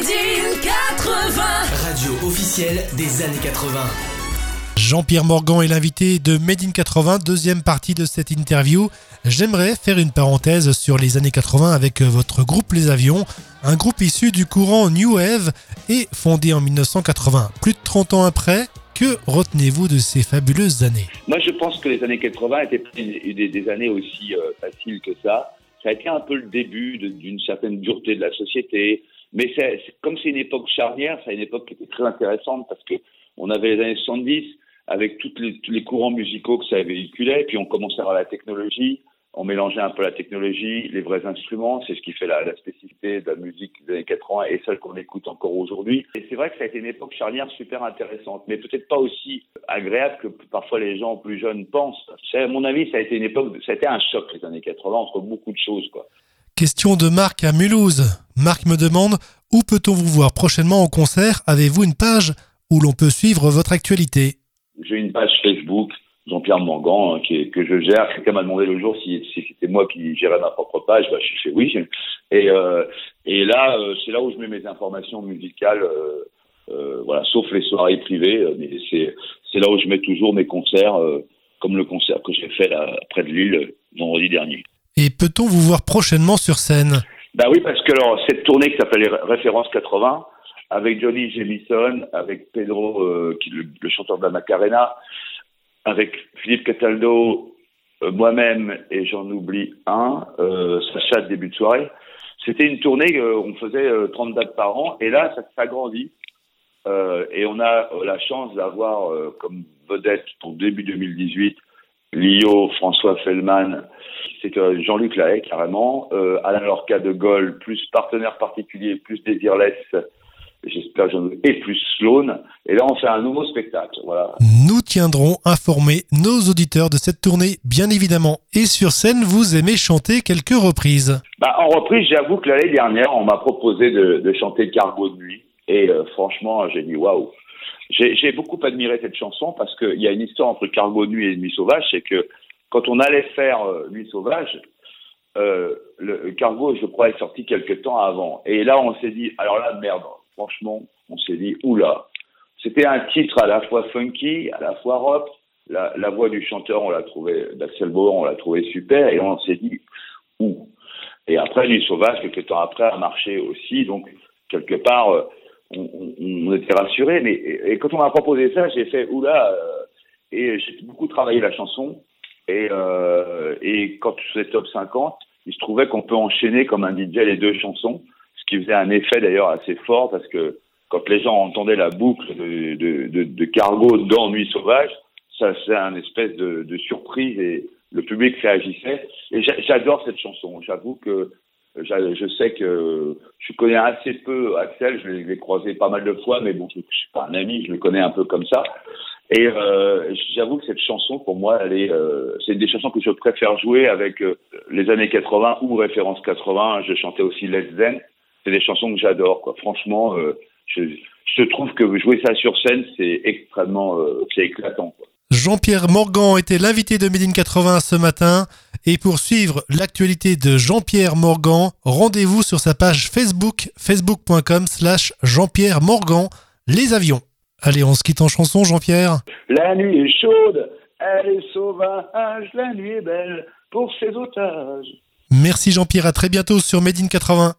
Made in 80 Radio officielle des années 80. Jean-Pierre Morgan est l'invité de Made in 80, deuxième partie de cette interview. J'aimerais faire une parenthèse sur les années 80 avec votre groupe Les Avions, un groupe issu du courant New Wave et fondé en 1980. Plus de 30 ans après, que retenez-vous de ces fabuleuses années? Moi, je pense que les années 80 étaient pas des, des années aussi euh, faciles que ça. Ça a été un peu le début d'une certaine dureté de la société. Mais c'est- comme c'est une époque charnière, c'est une époque qui était très intéressante parce que on avait les années 70 avec tous les courants musicaux que ça véhiculait, puis on commençait à avoir la technologie. On mélangeait un peu la technologie, les vrais instruments, c'est ce qui fait la, la spécificité de la musique des années 80 et celle qu'on écoute encore aujourd'hui. Et c'est vrai que ça a été une époque charnière super intéressante, mais peut-être pas aussi agréable que parfois les gens plus jeunes pensent. À mon avis, ça a été une époque, ça a été un choc les années 80 entre beaucoup de choses, quoi. Question de Marc à Mulhouse. Marc me demande où peut-on vous voir prochainement en concert? Avez-vous une page où l'on peut suivre votre actualité? J'ai une page Facebook, Jean-Pierre Mangan, hein, qui que je gère. Quelqu'un m'a demandé le jour si, si c'était moi qui gérais ma propre page. Bah, je fais oui. Et, euh, et là, euh, c'est là où je mets mes informations musicales, euh, euh, voilà, sauf les soirées privées. Mais c'est c'est là où je mets toujours mes concerts, comme le concert que j'ai fait là, près de Lille vendredi dernier. Et peut-on vous voir prochainement sur scène? Bah oui, parce que alors, cette tournée qui s'appelle les Ré- Références 80, avec Johnny Jamison, avec Pedro, qui le, le chanteur de la Macarena, avec Philippe Cataldo, euh, moi-même et j'en oublie un, euh, Sacha début de soirée. C'était une tournée, euh, on faisait euh, 30 dates par an, et là, ça s'agrandit. Euh, et on a euh, la chance d'avoir euh, comme vedette pour début 2018 Lio, François Fellman, c'est euh, Jean-Luc Lahaye carrément, euh, Alain Lorca de Gaulle, plus partenaire particulier, plus Désirless, j'espère et plus Sloan. Et là, on fait un nouveau spectacle. Voilà. Tiendrons informer nos auditeurs de cette tournée, bien évidemment. Et sur scène, vous aimez chanter quelques reprises. Bah, en reprise, j'avoue que l'année dernière, on m'a proposé de, chanter Cargo de nuit. Et euh, franchement, j'ai dit waouh. J'ai j'ai beaucoup admiré cette chanson parce qu'il y a une histoire entre Cargo de nuit et Nuit sauvage, c'est que quand on allait faire euh, Nuit sauvage, euh, le Cargo, je crois, est sorti quelques temps avant. Et là, on s'est dit, alors là, merde, franchement, on s'est dit, oula. C'était un titre à la fois funky, à la fois rock. La, la voix du chanteur, on l'a trouvé, d'Axel Bauer, on l'a trouvé super. Et on s'est dit, ouh. Et après, Nuit sauvage, quelques temps après, a marché aussi. Donc, quelque part, euh, on, on- on était rassurés. Mais et, quand on m'a proposé ça, j'ai fait oula. euh, et j'ai beaucoup travaillé la chanson. Et, euh, et quand faisais top 50, il se trouvait qu'on peut enchaîner comme un DJ les deux chansons, ce qui faisait un effet d'ailleurs assez fort parce que quand les gens entendaient la boucle de, de, de, de Cargo dans Nuit Sauvage, ça c'est un espèce de, de surprise et le public réagissait. Et j'a- j'adore cette chanson. J'avoue que j'a- je sais que je connais assez peu Axel, je l'ai croisé pas mal de fois, mais bon, je, je suis pas un ami, je le connais un peu comme ça. Et euh, j'avoue que cette chanson, pour moi, elle est, euh, c'est des chansons que je préfère jouer avec euh, les années 80 ou référence 80. Je chantais aussi Let's Zen. C'est des chansons que j'adore, quoi. Franchement, euh, je, je trouve que jouer ça sur scène, c'est extrêmement, euh, c'est éclatant. Quoi. Jean-Pierre Morgan était l'invité de Made in 80 ce matin. Et pour suivre l'actualité de Jean-Pierre Morgan, rendez-vous sur sa page Facebook, facebook.com slash Jean-Pierre Morgan, les avions. Allez, on se quitte en chanson, Jean-Pierre. La nuit est chaude, elle est sauvage, la nuit est belle pour ses otages. Merci Jean-Pierre, à très bientôt sur Made in 80.